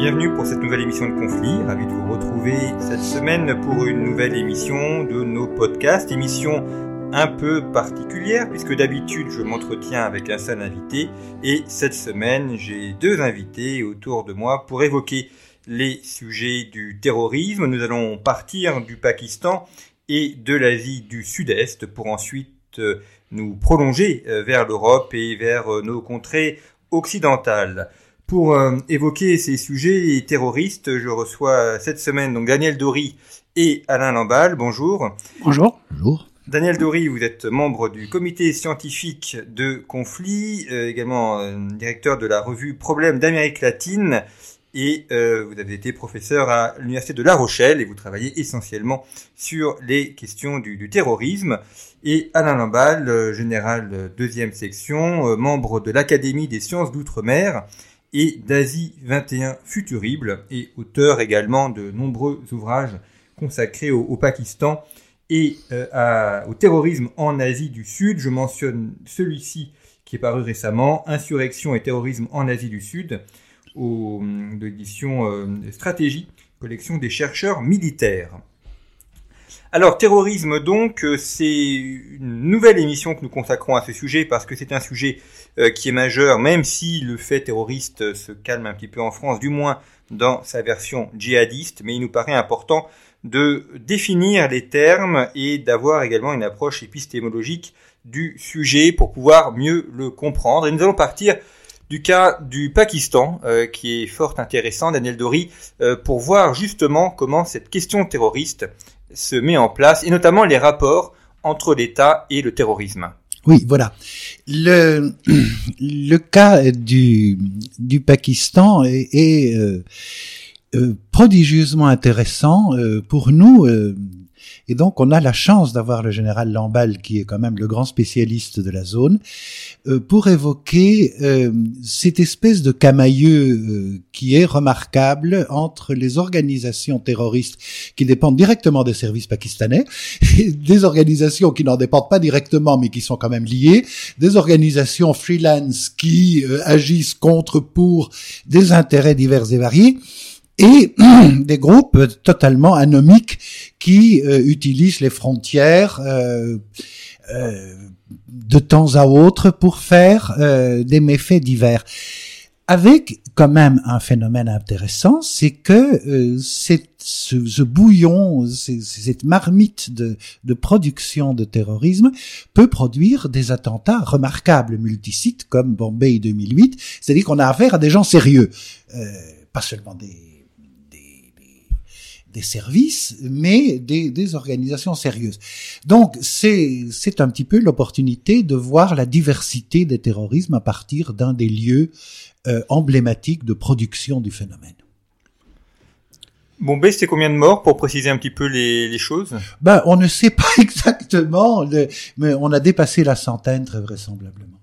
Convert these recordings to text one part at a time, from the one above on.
Bienvenue pour cette nouvelle émission de Conflit. Ravi de vous retrouver cette semaine pour une nouvelle émission de nos podcasts. Émission un peu particulière puisque d'habitude je m'entretiens avec un seul invité et cette semaine j'ai deux invités autour de moi pour évoquer les sujets du terrorisme. Nous allons partir du Pakistan et de l'Asie du Sud-Est pour ensuite euh, nous prolonger euh, vers l'Europe et vers euh, nos contrées occidentales. Pour évoquer ces sujets terroristes, je reçois cette semaine donc Daniel Dory et Alain Lamballe. Bonjour. Bonjour. Bonjour. Daniel Dory, vous êtes membre du comité scientifique de conflit, euh, également euh, directeur de la revue Problèmes d'Amérique latine, et euh, vous avez été professeur à l'université de La Rochelle et vous travaillez essentiellement sur les questions du, terrorisme. Et Alain Lamballe, général deuxième section, membre de l'Académie des sciences d'outre-mer et d'Asie 21 Futurible et auteur également de nombreux ouvrages consacrés au Pakistan et euh, au terrorisme en Asie du Sud. Je mentionne celui-ci qui est paru récemment, Insurrection et terrorisme en Asie du Sud, de l'édition euh, Stratégie, collection des chercheurs militaires. Alors, terrorisme donc, euh, c'est une nouvelle émission que nous consacrons à ce sujet parce que c'est un sujet qui est majeur, même si le fait terroriste se calme un petit peu en France, du moins dans sa version djihadiste, mais il nous paraît important de définir les termes et d'avoir également une approche épistémologique du sujet pour pouvoir mieux le comprendre. Et nous allons partir du cas du Pakistan, euh, qui est fort intéressant, Daniel Dory, euh, pour voir justement comment cette question terroriste se met en place, et notamment les rapports entre l'État et le terrorisme. Oui, voilà. Le, le cas du, du Pakistan est, euh, euh, prodigieusement intéressant euh, pour nous. Euh, et donc, on a la chance d'avoir le général Lamballe, qui est quand même le grand spécialiste de la zone, pour évoquer cette espèce de camailleux qui est remarquable entre les organisations terroristes qui dépendent directement des services pakistanais, des organisations qui n'en dépendent pas directement, mais qui sont quand même liées, des organisations freelance qui agissent contre pour des intérêts divers et variés et des groupes totalement anomiques qui euh, utilisent les frontières euh, euh, de temps à autre pour faire des méfaits divers. Avec quand même un phénomène intéressant, c'est que cette, ce, bouillon, cette marmite de, de, production de terrorisme peut produire des attentats remarquables, multisites comme Bombay 2008, c'est-à-dire qu'on a affaire à des gens sérieux, pas seulement des des services, mais des, des organisations sérieuses. Donc c'est c'est un petit peu l'opportunité de voir la diversité des terrorismes à partir d'un des lieux euh, emblématiques de production du phénomène. Bombay, c'était combien de morts pour préciser un petit peu les, les choses? Ben, on ne sait pas exactement, mais on a dépassé la centaine très vraisemblablement.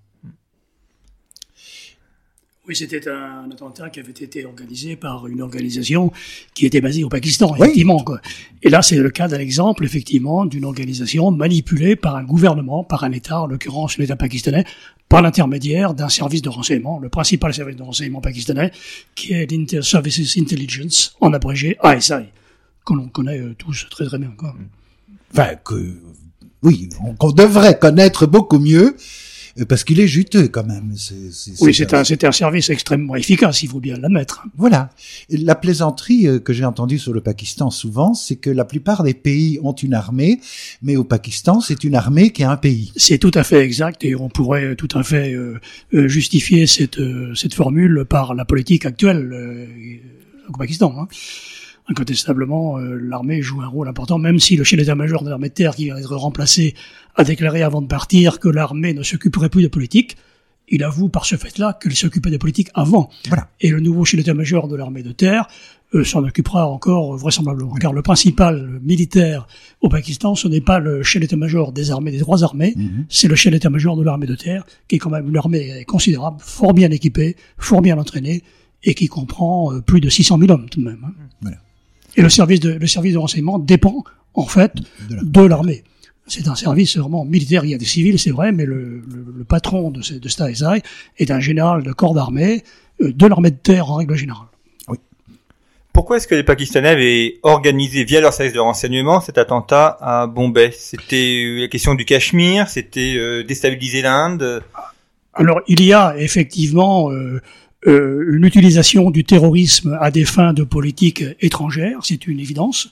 Oui, c'était un attentat qui avait été organisé par une organisation qui était basée au Pakistan, effectivement. Quoi. Et là, c'est le cas d'un exemple, effectivement, d'une organisation manipulée par un gouvernement, par un État, en l'occurrence l'État pakistanais, par l'intermédiaire d'un service de renseignement, le principal service de renseignement pakistanais, qui est l'Inter-Services Intelligence, en abrégé ISI, que l'on connaît euh, tous très très bien. Quoi. Enfin, que, oui, qu'on devrait connaître beaucoup mieux, parce qu'il est juteux quand même. oui, c'est un, un service extrêmement efficace, il faut bien l'admettre. Voilà. La plaisanterie euh, que j'ai entendue sur le Pakistan souvent, c'est que la plupart des pays ont une armée, mais au Pakistan, c'est une armée qui a un pays. C'est tout à fait exact et on pourrait tout à fait euh, justifier cette, cette formule par la politique actuelle au Pakistan. Hein. Incontestablement, euh, l'armée joue un rôle important, même si le chef d'état-major de l'armée de terre, qui vient d'être remplacé, a déclaré avant de partir que l'armée ne s'occuperait plus de politique. Il avoue par ce fait-là qu'il s'occupait de politique avant. Voilà. Et le nouveau chef d'état-major de l'armée de terre euh, s'en occupera encore euh, vraisemblablement. Car le principal militaire au Pakistan, ce n'est pas le chef d'état-major des armées, des trois armées, Mhm. c'est le chef d'état-major de l'armée de terre, qui est quand même une armée considérable, fort bien équipée, fort bien entraînée, et qui comprend plus de 600 000 hommes tout de même. hein. Voilà. Et le service de, le service de renseignement dépend, en fait, De la- de l'armée. C'est un service vraiment militaire. Il y a des civils, c'est vrai, mais le, le, le patron de, ce, de cet ASI est un général de corps d'armée, euh, de l'armée de terre en règle générale. Pourquoi est-ce que les Pakistanais avaient organisé via leur service de renseignement cet attentat à Bombay? C'était euh, la question du Cachemire, c'était euh, déstabiliser l'Inde? Alors, il y a effectivement euh, euh, une utilisation du terrorisme à des fins de politique étrangère, c'est une évidence.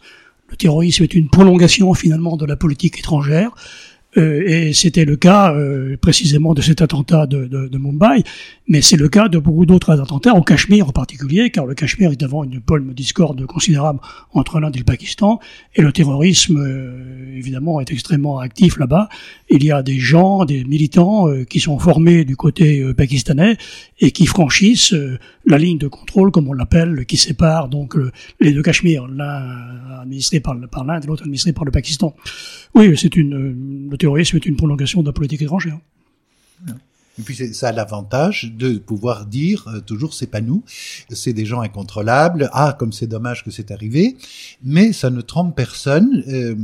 Le terrorisme est une prolongation finalement de la politique étrangère. Euh, et c'était le cas euh, précisément de cet attentat de, de, de Mumbai, mais c'est le cas de beaucoup d'autres attentats, au Cachemire en particulier, car le Cachemire est avant une pôle de discorde considérable entre l'Inde et le Pakistan, et le terrorisme, euh, évidemment, est extrêmement actif là-bas. Il y a des gens, des militants qui sont formés du côté pakistanais et qui franchissent la ligne de contrôle, comme on l'appelle, qui sépare donc les deux Cachemires, l'un administré par, par l'Inde et l'autre administré par le Pakistan. Oui, c'est une, euh, le terrorisme est une prolongation de la politique étrangère. Et puis c'est- ça a l'avantage de pouvoir dire euh, toujours c'est pas nous, c'est des gens incontrôlables. Ah comme c'est dommage que c'est arrivé, mais ça ne trompe personne. euh,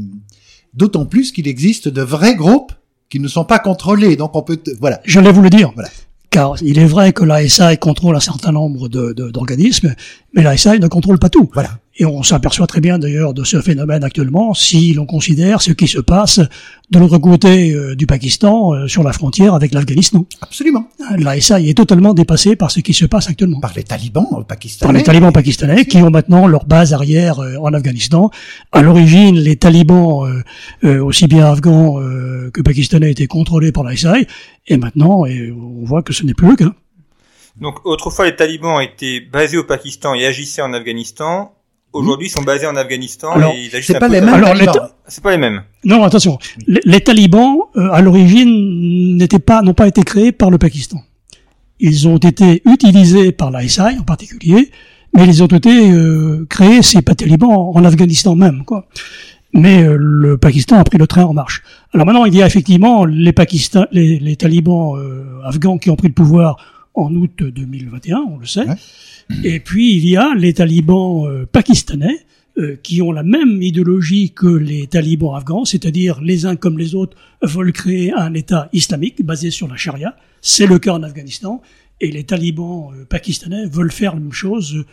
D'autant plus qu'il existe de vrais groupes qui ne sont pas contrôlés. Donc on peut voilà. J'allais vous le dire. Voilà. Car il est vrai que l'ASI contrôle un certain nombre de- de- d'organismes, mais l'ASI ne contrôle pas tout. Voilà. Et on s'aperçoit très bien d'ailleurs de ce phénomène actuellement si l'on considère ce qui se passe de l'autre côté euh, du Pakistan, euh, sur la frontière avec l'Afghanistan. Absolument. L'ASI est totalement dépassé par ce qui se passe actuellement. Par les talibans euh, Par pakistanais. les talibans pakistanais qui ont maintenant leur base arrière euh, en Afghanistan. À l'origine, les talibans, euh, euh, aussi bien afghans euh, que pakistanais, étaient contrôlés par l'ASI. Et maintenant, et on voit que ce n'est plus le cas. Donc autrefois les talibans étaient basés au Pakistan et agissaient en Afghanistan. Aujourd'hui ils sont basés en Afghanistan Alors, et ils agissent C'est un pas peu les mêmes Alors, les. C'est pas les mêmes. Non, attention. Les, les talibans, euh, à l'origine, n'étaient pas, n'ont pas été créés par le Pakistan. Ils ont été utilisés par l'ASI en particulier, mais ils ont été euh, créés, ces pas talibans, en Afghanistan même, quoi. Mais euh, le Pakistan a pris le train en marche. Alors maintenant, il y a effectivement les, Pakistan, les, les talibans euh, afghans qui ont pris le pouvoir en août 2021, on le sait. Ouais. Et puis il y a les talibans euh, pakistanais euh, qui ont la même idéologie que les talibans afghans, c'est-à-dire les uns comme les autres veulent créer un État islamique basé sur la charia. C'est le cas en Afghanistan. Et les talibans euh, pakistanais veulent faire la même chose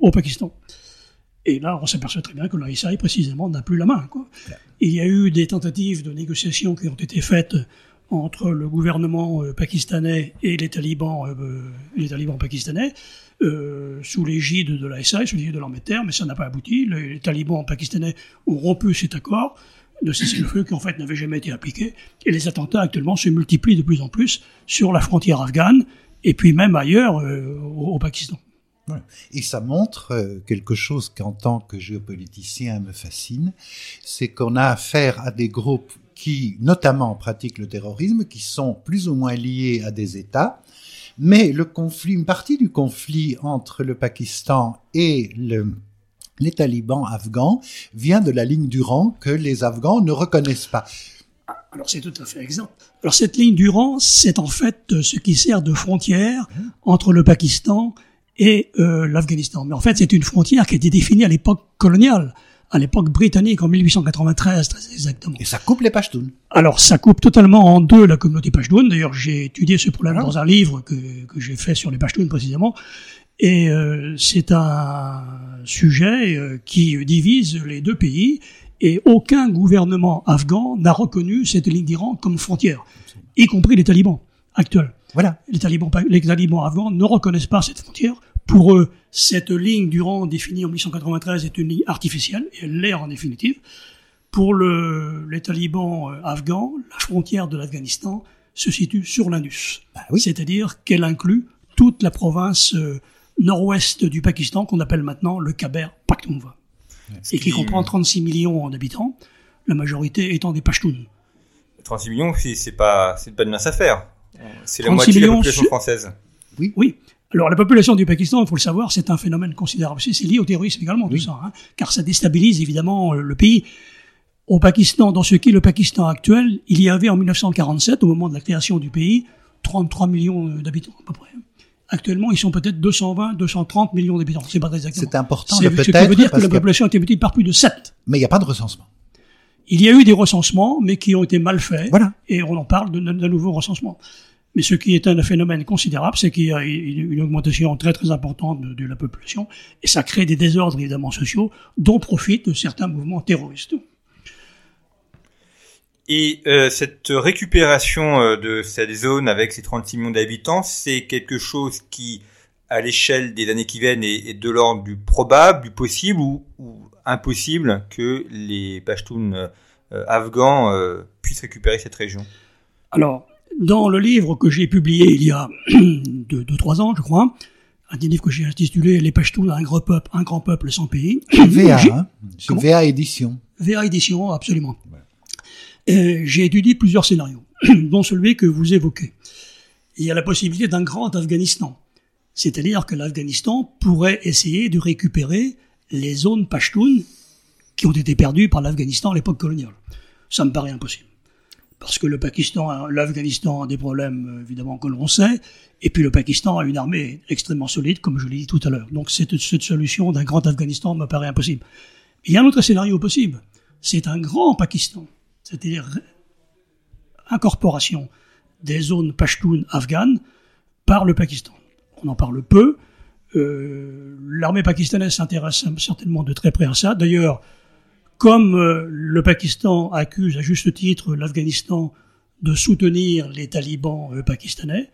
au Pakistan. Et là, on s'aperçoit très bien que l'ISI, précisément, n'a plus la main. Quoi. Il y a eu des tentatives de négociation qui ont été faites entre le gouvernement euh, pakistanais et les talibans, euh, les talibans pakistanais, euh, sous l'égide de l'ISI, sous l'égide de l'armée de terre, mais ça n'a pas abouti. Les, talibans pakistanais ont rompu cet accord de cessez-le-feu qui en fait n'avait jamais été appliqué. Et les attentats actuellement se multiplient de plus en plus sur la frontière afghane et puis même ailleurs au, Pakistan. Et ça montre quelque chose qu'en tant que géopoliticien me fascine, c'est qu'on a affaire à des groupes qui, notamment, pratiquent le terrorisme, qui sont plus ou moins liés à des États, mais le conflit, une partie du conflit entre le Pakistan et le, les talibans afghans vient de la ligne du rang que les Afghans ne reconnaissent pas. Alors c'est tout à fait exact. Alors cette ligne du rang, c'est en fait ce qui sert de frontière entre le Pakistan et euh, l'Afghanistan. Mais en fait, c'est une frontière qui a été définie à l'époque coloniale, à l'époque britannique en 1893 très exactement. Et ça coupe les Pashtuns. Alors ça coupe totalement en deux la communauté Pashtun. D'ailleurs, j'ai étudié ce problème Ah. dans un livre que, que j'ai fait sur les Pashtuns précisément. Et euh, c'est un sujet euh, qui divise les deux pays. Et aucun gouvernement afghan n'a reconnu cette ligne d'Iran comme frontière, y compris les talibans actuels. Voilà. Les talibans, les talibans afghans ne reconnaissent pas cette frontière. Pour eux, cette ligne du rang définie en 1893 est une ligne artificielle, et elle l'est en définitive. Pour le, les talibans euh, afghans, la frontière de l'Afghanistan se situe sur l'Indus. Bah oui. C'est-à-dire qu'elle inclut toute la province euh, nord-ouest du Pakistan qu'on appelle maintenant le Khyber Pakhtunkhwa. Et qui comprend 36 millions d'habitants, la majorité étant des Pashtuns. 36 millions, c'est pas, c'est pas de mince affaire. C'est la moitié de la population française. Oui. Oui. Alors la population du Pakistan, il faut le savoir, c'est un phénomène considérable. C'est lié au terrorisme également, tout ça, hein, car ça déstabilise évidemment le pays. Au Pakistan, dans ce qui est le Pakistan actuel, il y avait en 1947, au moment de la création du pays, 33 millions d'habitants à peu près. Actuellement, ils sont peut-être 220, 230 millions d'habitants. C'est pas très exactement. C'est important peut-être. Ce qui veut dire que la population a été multipliée par plus de 7. Mais il n'y a pas de recensement. Il y a eu des recensements, mais qui ont été mal faits. Voilà. Et on en parle d'un nouveau recensement. Mais ce qui est un phénomène considérable, c'est qu'il y a une augmentation très très importante de, la population, et ça crée des désordres évidemment sociaux dont profitent certains mouvements terroristes. Et euh, cette récupération euh, de cette zone avec ses 36 millions d'habitants, c'est quelque chose qui, à l'échelle des années qui viennent, est, de l'ordre du probable, du possible ou, impossible que les Pashtuns euh, afghans puissent récupérer cette région? Alors, dans le livre que j'ai publié il y a deux, deux, trois ans, je crois, un des livres que j'ai intitulé Les Pashtuns, un grand peuple, un grand peuple sans pays. VA, hein VA édition. VA édition, absolument. j'ai étudié plusieurs scénarios, dont celui que vous évoquez. Il y a la possibilité d'un grand Afghanistan. C'est-à-dire que l'Afghanistan pourrait essayer de récupérer les zones Pashtuns qui ont été perdues par l'Afghanistan à l'époque coloniale. Ça me paraît impossible parce que le Pakistan, l'Afghanistan a des problèmes évidemment que l'on sait, et puis le Pakistan a une armée extrêmement solide, comme je l'ai dit tout à l'heure. Donc cette, solution d'un grand Afghanistan me paraît impossible. Il y a un autre scénario possible, c'est un grand Pakistan, c'est-à-dire incorporation des zones Pashtun afghanes par le Pakistan. On en parle peu. Euh, L'armée pakistanaise s'intéresse certainement de très près à ça. D'ailleurs, comme euh, le Pakistan accuse à juste titre l'Afghanistan de soutenir les talibans euh, pakistanais,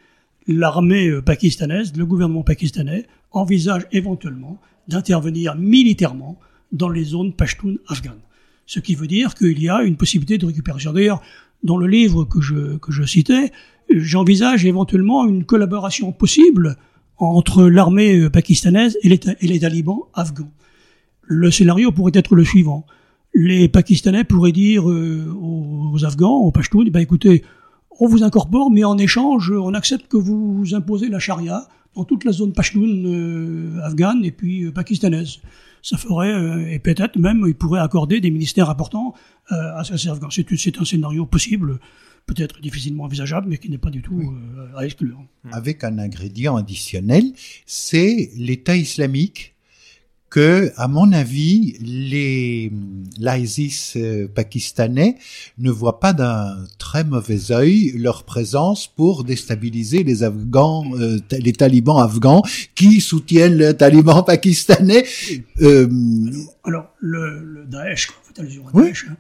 l'armée euh, pakistanaise, le gouvernement pakistanais envisage éventuellement d'intervenir militairement dans les zones pashtunes afghanes. Ce qui veut dire qu'il y a une possibilité de récupération. D'ailleurs, dans le livre que je, que citais, j'envisage éventuellement une collaboration possible entre l'armée pakistanaise et les talibans afghans. Le scénario pourrait être le suivant les Pakistanais pourraient dire euh, aux, Afghans, aux Pashtuns, eh ben écoutez, on vous incorpore, mais en échange, on accepte que vous imposez la charia dans toute la zone Pashtun euh, afghane et puis euh, pakistanaise. Ça ferait, et peut-être même, ils pourraient accorder des ministères importants à ces Afghans. C'est un scénario possible, peut-être difficilement envisageable, mais qui n'est pas du tout à exclure. Avec un ingrédient additionnel, c'est l'État islamique que, à mon avis, les l'ISIS euh, pakistanais ne voient pas d'un très mauvais œil leur présence pour déstabiliser les Afghans, euh, les talibans afghans qui soutiennent le taliban pakistanais. Euh, alors, le, le Daesh, allusion à Daesh. Hein.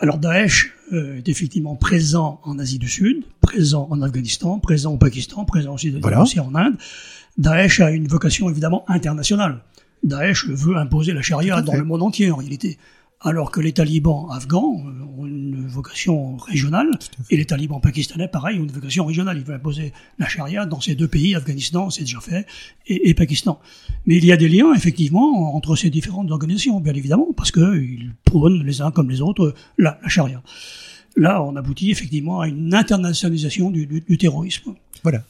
Alors Daesh est effectivement présent en Asie du Sud, présent en Afghanistan, présent au Pakistan, présent aussi, aussi en Inde. Daesh a une vocation évidemment internationale. Daesh veut imposer la charia dans le monde entier en réalité, alors que les talibans afghans ont une vocation régionale et les talibans pakistanais, pareil, ont une vocation régionale. Ils veulent imposer la charia dans ces deux pays, Afghanistan, c'est déjà fait, et, Pakistan. Mais il y a des liens effectivement entre ces différentes organisations, bien évidemment, parce qu'ils prônent les uns comme les autres la, la charia. Là, on aboutit effectivement à une internationalisation du, du terrorisme. Voilà.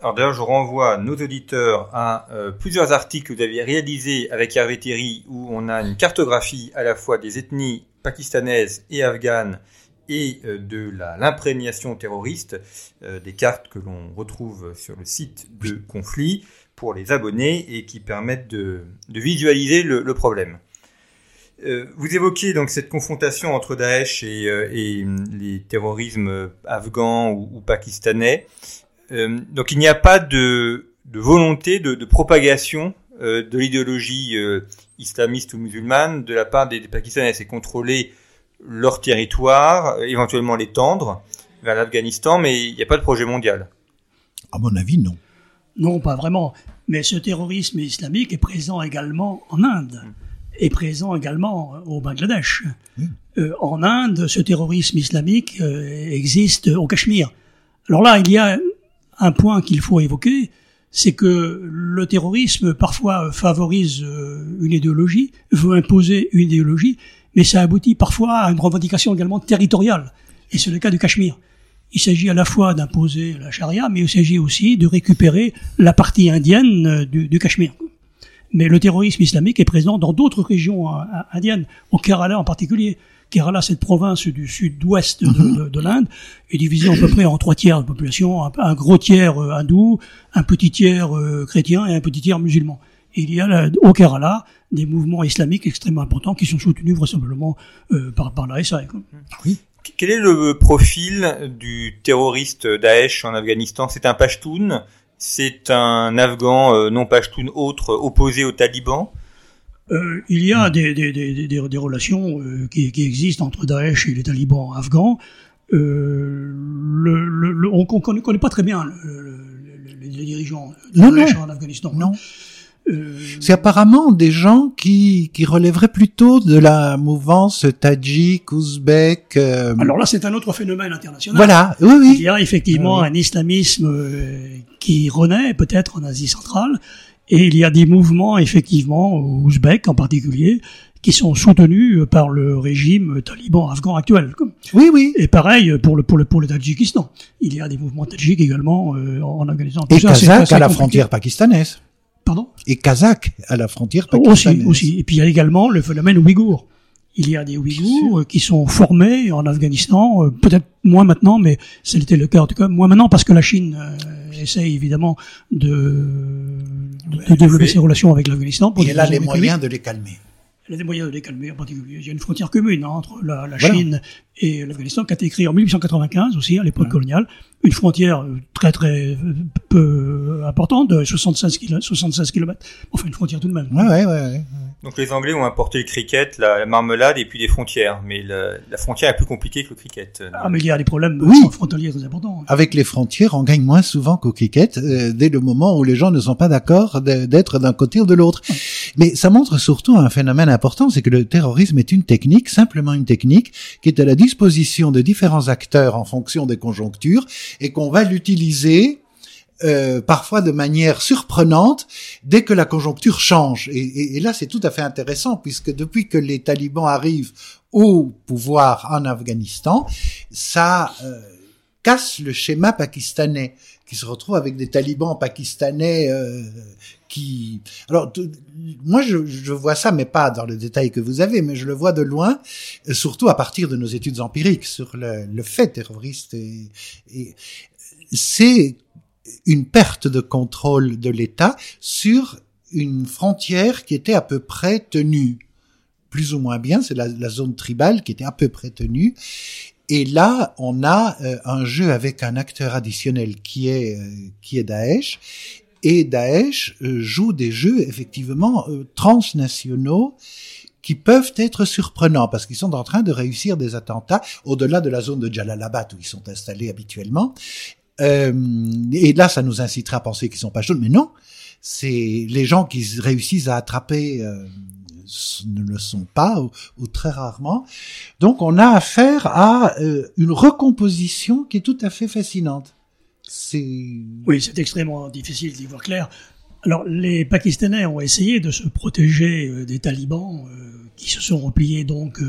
Alors d'ailleurs, je renvoie nos auditeurs à euh, plusieurs articles que vous avez réalisés avec Hervé où on a une cartographie à la fois des ethnies pakistanaises et afghanes et euh, de l'imprégnation terroriste, euh, des cartes que l'on retrouve sur le site de conflit pour les abonnés et qui permettent de, visualiser le, problème. vous évoquez donc cette confrontation entre Daesh et, les terrorismes afghans ou pakistanais. Euh, donc il n'y a pas de, de volonté de, de propagation euh, de l'idéologie euh, islamiste ou musulmane de la part des, Pakistanais. C'est contrôler leur territoire, éventuellement l'étendre vers l'Afghanistan, mais il n'y a pas de projet mondial. À mon avis, non. Non, pas vraiment. Mais ce terrorisme islamique est présent également en Inde, mm. est présent également au Bangladesh. Euh, en Inde, ce terrorisme islamique existe au Cachemire. Alors là, il y a un point qu'il faut évoquer, c'est que le terrorisme parfois favorise euh, une idéologie, veut imposer une idéologie, mais ça aboutit parfois à une revendication également territoriale. Et c'est le cas du Cachemire. Il s'agit à la fois d'imposer la charia, mais il s'agit aussi de récupérer la partie indienne euh, du, Cachemire. Mais le terrorisme islamique est présent dans d'autres régions euh, indiennes, au Kerala en particulier. Kerala, cette province du sud-ouest de, Mhm. de- de l'Inde, est divisée à peu près en trois tiers de population, un, un gros tiers euh, hindou, un petit tiers euh, chrétien et un petit tiers musulman. Et il y a là, au Kerala des mouvements islamiques extrêmement importants qui sont soutenus vraisemblablement euh, par, par la SA. quoi. Quel est le profil du terroriste Daesh en Afghanistan? C'est un Pashtun? C'est un Afghan euh, non Pashtun autre opposé aux talibans? Euh, il y a des, des, des, des, des relations euh, qui, qui existent entre Daesh et les talibans afghans. Euh, le, le, le- on ne connaît, pas très bien le- le- le- les, dirigeants de Non, Daesh non. en Afghanistan. Non. Euh, C'est apparemment des gens qui, qui relèveraient plutôt de la mouvance tadjik, ouzbek. euh, alors là, c'est un autre phénomène international. voilà, oui, Il oui. y a effectivement Oui. un islamisme euh, qui renaît peut-être en Asie centrale, et il y a des mouvements effectivement ouzbeks en particulier qui sont soutenus euh, par le régime taliban afghan actuel. Oui, oui. Et pareil pour le pour le pour le Tadjikistan. Il y a des mouvements tadjiks également euh, en Afghanistan. Tout Et ça, kazakh à la frontière pakistanaise. Pardon? Et kazakh à la frontière Aussi pakistanaise. aussi. Et puis il y a également le phénomène ouïghour. Il y a des Ouïghours euh, qui sont formés en Afghanistan, euh, peut-être moins maintenant, mais c'était le cas en tout cas moins maintenant parce que la Chine euh, essaye évidemment de, développer ses relations avec l'Afghanistan. Et elle a les moyens de les calmer. Elle a des moyens de les calmer en particulier. Il y a une frontière commune hein, entre la, la Voilà. Chine et l'Afghanistan qui a été créée en 1895 aussi, à l'époque coloniale. Une frontière euh, très très euh, peu importante, de 76 km, 76 km. Enfin, une frontière tout de même. Ouais, ouais, ouais. ouais. Donc les Anglais ont importé le cricket, la, la marmelade et puis les frontières. Mais la, la frontière est plus compliquée que le cricket. Ah, mais il y a des problèmes Oui. euh, frontaliers très importants. Avec les frontières, on gagne moins souvent qu'au cricket, euh, dès le moment où les gens ne sont pas d'accord d'être d'un côté ou de l'autre. Mais ça montre surtout un phénomène important, c'est que le terrorisme est une technique, simplement une technique, qui est à la disposition de différents acteurs en fonction des conjonctures, et qu'on va l'utiliser euh, parfois de manière surprenante dès que la conjoncture change. Et, là, c'est tout à fait intéressant, puisque depuis que les talibans arrivent au pouvoir en Afghanistan, ça euh, casse le schéma pakistanais, qui se retrouve avec des talibans pakistanais euh, qui... Alors, moi, je, je vois ça, mais pas dans le détail que vous avez, mais je le vois de loin, surtout à partir de nos études empiriques sur le, le fait terroriste. Et, et c'est une perte de contrôle de l'État sur une frontière qui était à peu près tenue plus ou moins bien, c'est la zone tribale qui était à peu près tenue. Et là, on a euh, un jeu avec un acteur additionnel qui est euh, qui est Daesh. Et Daesh euh, joue des jeux effectivement euh, transnationaux qui peuvent être surprenants parce qu'ils sont en train de réussir des attentats au-delà de la zone de Jalalabad où ils sont installés habituellement. Euh, et là, ça nous inciterait à penser qu'ils sont pas chauds, mais non. C'est les gens qui réussissent à attraper ne le sont pas ou, ou très rarement. Donc, on a affaire à euh, une recomposition qui est tout à fait fascinante. C'est Oui, c'est extrêmement difficile d'y voir clair. Alors, les Pakistanais ont essayé de se protéger euh, des talibans euh, qui se sont repliés donc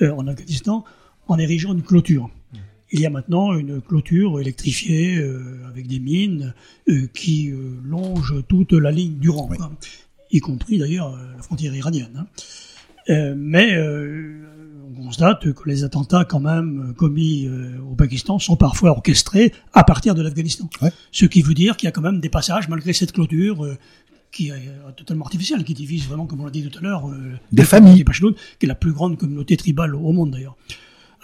en Afghanistan en érigeant une clôture. Il y a maintenant une clôture électrifiée euh, avec des mines euh, qui euh, longe toute la ligne du rang, Oui. Y compris d'ailleurs euh, la frontière iranienne. hein. Euh, mais euh, on constate que les attentats quand même commis euh, au Pakistan sont parfois orchestrés à partir de l'Afghanistan. Ouais. Ce qui veut dire qu'il y a quand même des passages, malgré cette clôture, euh, qui est totalement artificielle, qui divise vraiment, comme on l'a dit tout à l'heure, euh, Des familles. qui est la plus grande communauté tribale au monde d'ailleurs.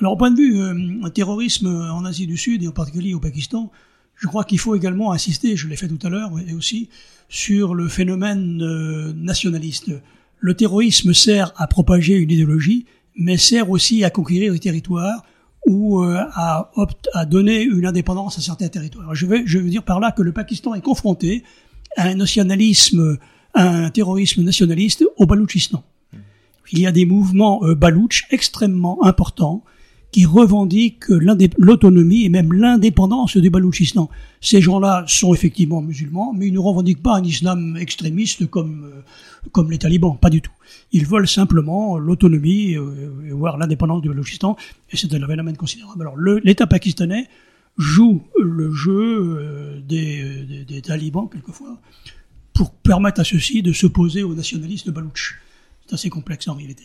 Alors au point de vue euh, terrorisme en Asie du Sud et en particulier au Pakistan, je crois qu'il faut également insister, je l'ai fait tout à l'heure et aussi, sur le phénomène euh, nationaliste. Le terrorisme sert à propager une idéologie, mais sert aussi à conquérir des territoires ou euh, à, opt- à donner une indépendance à certains territoires. Je veux, je veux dire par là que le Pakistan est confronté à un nationalisme, à un terrorisme nationaliste au Baloutchistan. Il y a des mouvements euh, baloutches extrêmement importants qui revendiquent l'autonomie et même l'indépendance du Baloutchistan. Ces gens-là sont effectivement musulmans, mais ils ne revendiquent pas un islam extrémiste comme euh, comme les talibans, pas du tout. Ils veulent simplement l'autonomie, euh, voire l'indépendance du Baloutchistan, et c'est un phénomène considérable. Alors l'État pakistanais joue le jeu euh, des, talibans quelquefois pour permettre à ceux-ci de s'opposer aux nationalistes balouches. C'est assez complexe en réalité.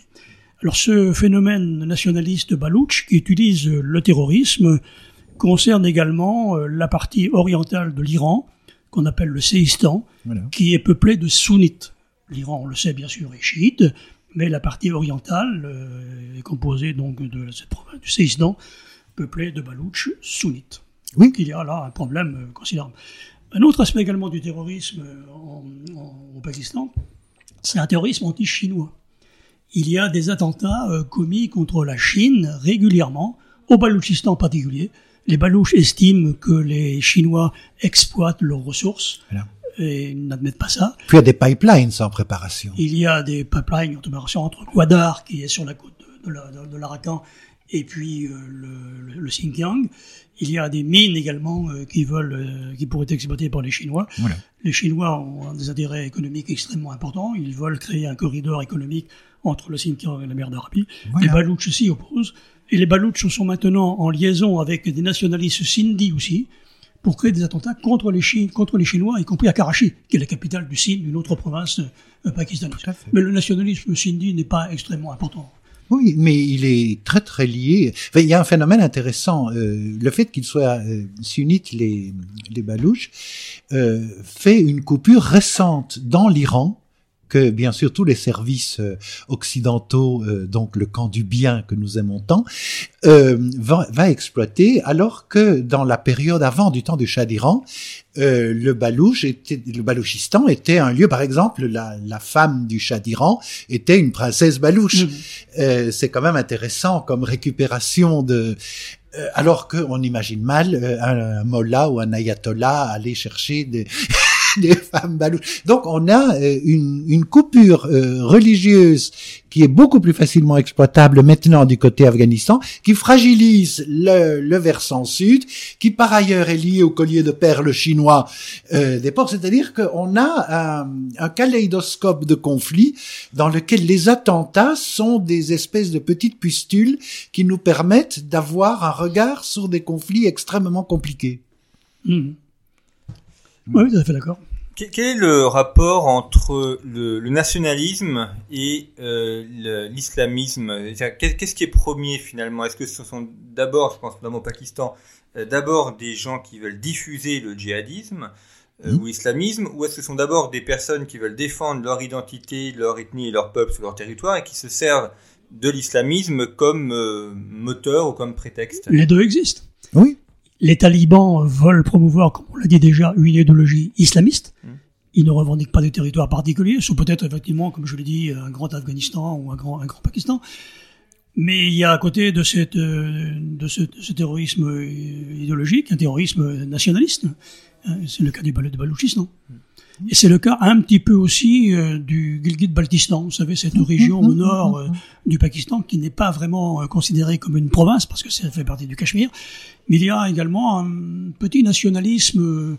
Alors ce phénomène nationaliste balouche qui utilise le terrorisme concerne également euh, la partie orientale de l'Iran, qu'on appelle le Séistan, qui est peuplée de sunnites. L'Iran, on le sait bien sûr, est chiite, mais la partie orientale euh, est composée donc de cette province du Séistan, peuplée de balouches sunnites. Oui. Donc il y a là un problème euh, considérable. Un autre aspect également du terrorisme au Pakistan, c'est un terrorisme anti-chinois il y a des attentats euh, commis contre la Chine régulièrement, au Baloutchistan en particulier. Les Balouches estiment que les Chinois exploitent leurs ressources. Et n'admettent pas ça. Puis il y a des pipelines en préparation. Il y a des pipelines en préparation entre Gwadar, qui est sur la côte de, l'Arakan, et puis euh, le, le, Xinjiang. Il y a des mines également euh, qui veulent, qui pourraient être exploitées par les Chinois. Les Chinois ont des intérêts économiques extrêmement importants. Ils veulent créer un corridor économique entre le Xinjiang et la mer d'Arabie. Les Baloutches s'y opposent. Et les Baloutches sont maintenant en liaison avec des nationalistes sindhi aussi, pour créer des attentats contre les, contre les Chinois, y compris à Karachi, qui est la capitale du Sindh, une autre province euh, pakistanaise. Mais le nationalisme sindhi n'est pas extrêmement important. Oui, mais il est très très lié. il y a un phénomène intéressant. Euh, le fait qu'ils soient euh, sunnites, les, les Balouches, euh, fait une coupure récente dans l'Iran que bien sûr tous les services euh, occidentaux, euh, donc le camp du bien que nous aimons tant, euh, va, va, exploiter, alors que dans la période avant du temps du Shah d'Iran, euh, le Balouche était, le Balouchistan était un lieu, par exemple, la, la femme du Shah d'Iran était une princesse Balouche. Mmh. C'est quand même intéressant comme récupération de alors qu'on imagine mal un, un mollah ou un ayatollah aller chercher des Donc on a euh, une, une coupure euh, religieuse qui est beaucoup plus facilement exploitable maintenant du côté Afghanistan, qui fragilise le, le versant sud, qui par ailleurs est lié au collier de perles chinois euh, des ports. C'est-à-dire qu'on a un, un de conflits dans lequel les attentats sont des espèces de petites pustules qui nous permettent d'avoir un regard sur des conflits extrêmement compliqués. Mmh. Oui, tout à fait d'accord. Quel est le rapport entre le, nationalisme et euh, l'islamisme? Qu'est-ce qui est premier finalement? Est-ce que ce sont d'abord, je pense notamment au Pakistan, euh, d'abord des gens qui veulent diffuser le djihadisme euh, mmh. ou l'islamisme, ou est-ce que ce sont d'abord des personnes qui veulent défendre leur identité, leur ethnie et leur peuple sur leur territoire et qui se servent de l'islamisme comme moteur ou comme prétexte? Les deux existent. Oui les talibans veulent promouvoir, comme on l'a dit déjà, une idéologie islamiste. Hmm. Ils ne revendiquent pas de territoire particulier, sauf peut-être effectivement, comme je l'ai dit, un grand Afghanistan ou un grand, un grand Pakistan. Mais il y a à côté de, cette, de, ce, ce terrorisme idéologique un terrorisme nationaliste. Hein, c'est le cas du de Balouchistan. Hmm. Et c'est le cas un petit peu aussi euh, du Gilgit-Baltistan, vous savez, cette région au nord euh, du Pakistan qui n'est pas vraiment euh, considérée comme une province parce que ça fait partie du Cachemire. Mais il y a également un petit nationalisme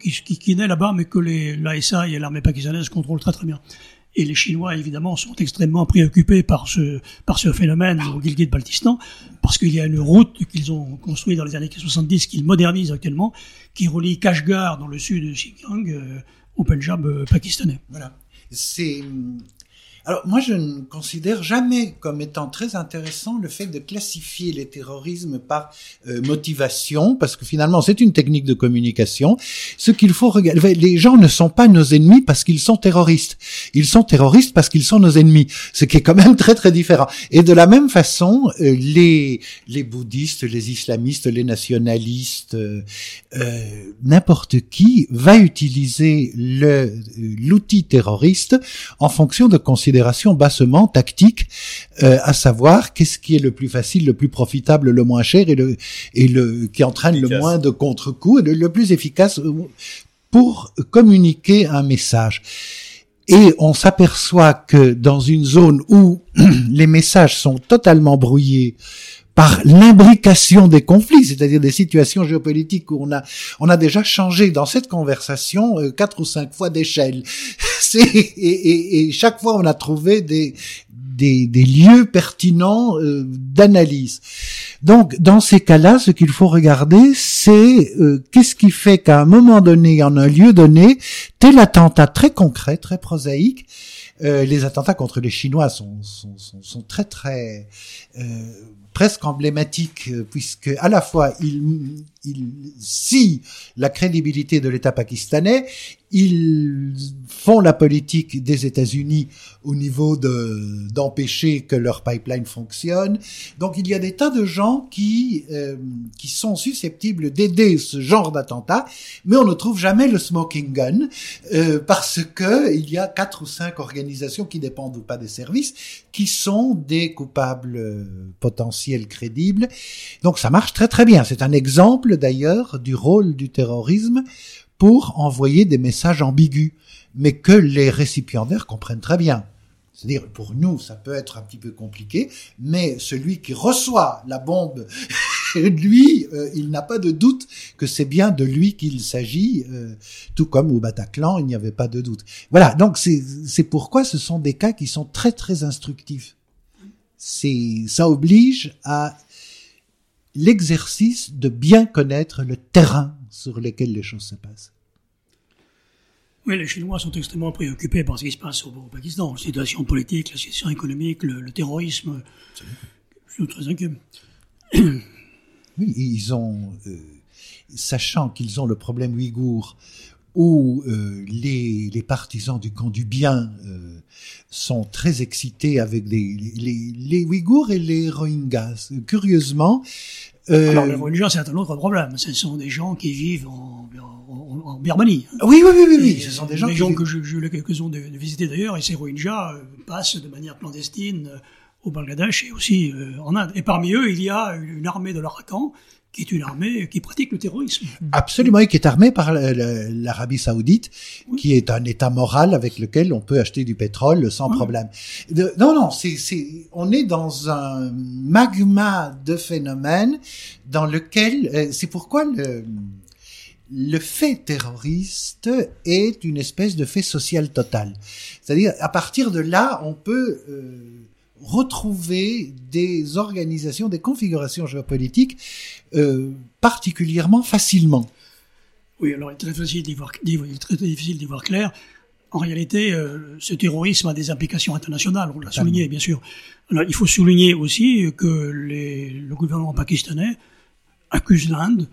qui, qui, qui naît là-bas, mais que l'ASA et l'armée pakistanaise contrôlent très très bien. Et les Chinois, évidemment, sont extrêmement préoccupés par ce, par ce phénomène au Gilgit-Baltistan, parce qu'il y a une route qu'ils ont construite dans les années 70, qu'ils modernisent actuellement, qui relie Kashgar, dans le sud de Xinjiang, euh, au Punjab euh, pakistanais. Voilà. C'est alors moi, je ne considère jamais comme étant très intéressant le fait de classifier les terrorismes par euh, motivation, parce que finalement, c'est une technique de communication. Ce qu'il faut regarder, les gens ne sont pas nos ennemis parce qu'ils sont terroristes. Ils sont terroristes parce qu'ils sont nos ennemis, ce qui est quand même très très différent. Et de la même façon, euh, les les bouddhistes, les islamistes, les nationalistes, euh, n'importe qui va utiliser le l'outil terroriste en fonction de considérations bassement tactique, euh, à savoir qu'est-ce qui est le plus facile, le plus profitable, le moins cher et le et le qui entraîne le moins de contre-coups et le, plus efficace euh, pour communiquer un message. Et on s'aperçoit que dans une zone où les messages sont totalement brouillés par l'imbrication des conflits, c'est-à-dire des situations géopolitiques où on a on a déjà changé dans cette conversation euh, quatre ou cinq fois d'échelle. et, et, et, chaque fois on a trouvé des des, des lieux pertinents euh, d'analyse. Donc, dans ces cas-là, ce qu'il faut regarder, c'est euh, qu'est-ce qui fait qu'à un moment donné, en un lieu donné, tel attentat très concret, très prosaïque, euh, les attentats contre les Chinois sont, sont, sont, sont très très euh, presque emblématiques puisque à la fois ils, ils scient la crédibilité de l'État pakistanais, ils font la politique des États-Unis au niveau de d'empêcher que leur pipeline fonctionne. Donc il y a des tas de gens qui euh, qui sont susceptibles d'aider ce genre d'attentat, mais on ne trouve jamais le smoking gun euh, parce que il y a quatre ou cinq organisations qui dépendent ou pas des services qui sont des coupables euh, crédibles. Donc ça marche très très bien. C'est un exemple d'ailleurs du rôle du terrorisme pour envoyer des messages ambigus, mais que les récipiendaires comprennent très bien. C'est-à-dire, pour nous, ça peut être un petit peu compliqué, mais celui qui reçoit la bombe, lui, euh, il n'a pas de doute que c'est bien de lui qu'il s'agit, euh, tout comme au Bataclan, il n'y avait pas de doute. Voilà, donc c'est pourquoi ce sont des cas qui sont très très instructifs. C'est ça oblige à l'exercice de bien connaître le terrain sur lequel les choses se passent. Oui, les Chinois sont extrêmement préoccupés par ce qui se passe au, Pakistan. La situation politique, la situation économique, le, terrorisme. Je suis très inquiet. Oui, ils ont, euh, sachant qu'ils ont le problème ouïghour, où euh, les, les, partisans du camp du bien euh, sont très excités avec les, les, les, Ouïghours et les Rohingyas. Curieusement, euh, Alors, les Rohingyas, c'est un autre problème. Ce sont des gens qui vivent en, en, en Birmanie. Oui, oui, oui, oui. ce sont des gens, des gens que j'ai eu l'occasion de, de, visiter d'ailleurs, et ces Rohingyas passent de manière clandestine au Bangladesh et aussi en Inde. Et parmi eux, il y a une armée de l'Arakan qui est une armée qui pratique le terrorisme. Absolument, et qui est armée par l'Arabie Saoudite, qui est un État moral avec lequel on peut acheter du pétrole sans problème. non, non, c'est, c'est, on est dans un magma de phénomènes dans lequel, euh, c'est pourquoi le, le fait terroriste est une espèce de fait social total. C'est-à-dire, à partir de là, on peut euh, retrouver des organisations, des configurations géopolitiques euh, particulièrement facilement. Oui, alors il est très difficile d'y voir, très difficile d'y voir clair. En réalité, euh, ce terrorisme a des implications internationales, on l'a souligné bien sûr. Alors, il faut souligner aussi que les, le gouvernement pakistanais accuse l'Inde